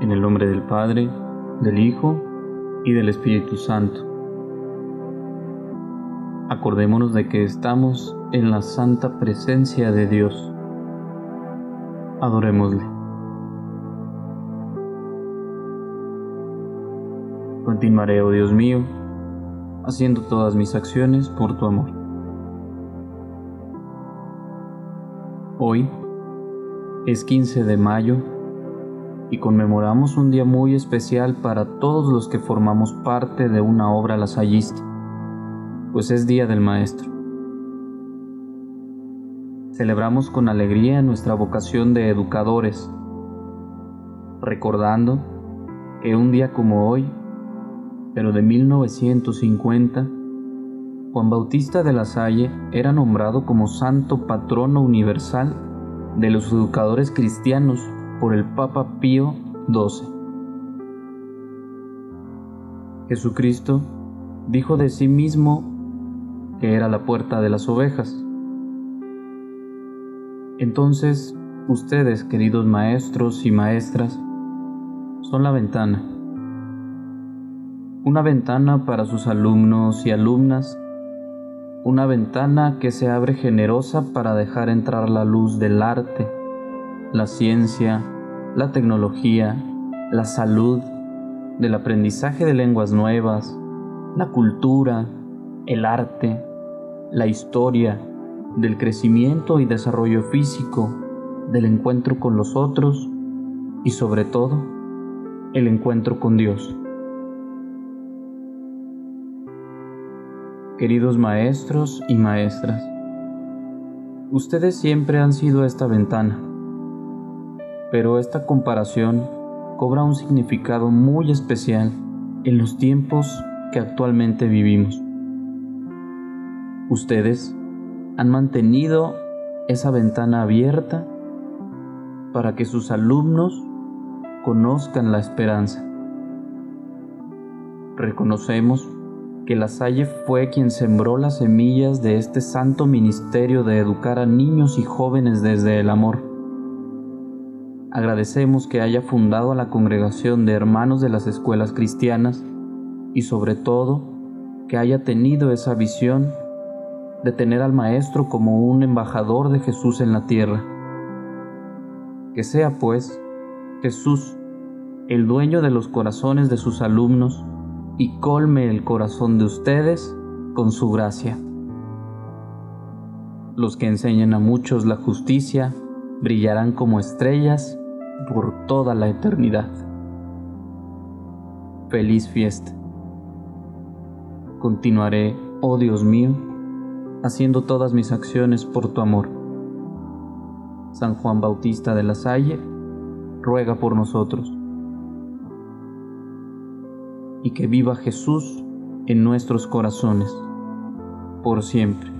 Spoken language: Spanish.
En el nombre del Padre, del Hijo y del Espíritu Santo. Acordémonos de que estamos en la santa presencia de Dios. Adorémosle. Continuaré, oh Dios mío, haciendo todas mis acciones por tu amor. Hoy es 15 de mayo y conmemoramos un día muy especial para todos los que formamos parte de una obra lasallista, pues es Día del Maestro. Celebramos con alegría nuestra vocación de educadores, recordando que un día como hoy, pero de 1950, Juan Bautista de la Salle era nombrado como santo patrono universal de los educadores cristianos por el Papa Pío XII. Jesucristo dijo de sí mismo que era la puerta de las ovejas. Entonces, ustedes, queridos maestros y maestras, son la ventana. Una ventana para sus alumnos y alumnas una ventana que se abre generosa para dejar entrar la luz del arte, la ciencia, la tecnología, la salud, del aprendizaje de lenguas nuevas, la cultura, el arte, la historia, del crecimiento y desarrollo físico, del encuentro con los otros y sobre todo el encuentro con Dios. Queridos maestros y maestras, ustedes siempre han sido esta ventana, pero esta comparación cobra un significado muy especial en los tiempos que actualmente vivimos. Ustedes han mantenido esa ventana abierta para que sus alumnos conozcan la esperanza. Reconocemos que La Salle fue quien sembró las semillas de este santo ministerio de educar a niños y jóvenes desde el amor. Agradecemos que haya fundado a la congregación de hermanos de las escuelas cristianas y sobre todo que haya tenido esa visión de tener al Maestro como un embajador de Jesús en la tierra. Que sea pues Jesús, el dueño de los corazones de sus alumnos, y colme el corazón de ustedes con su gracia. Los que enseñen a muchos la justicia brillarán como estrellas por toda la eternidad. Feliz fiesta. Continuaré, oh Dios mío, haciendo todas mis acciones por tu amor. San Juan Bautista de la Salle, ruega por nosotros y que viva Jesús en nuestros corazones, por siempre.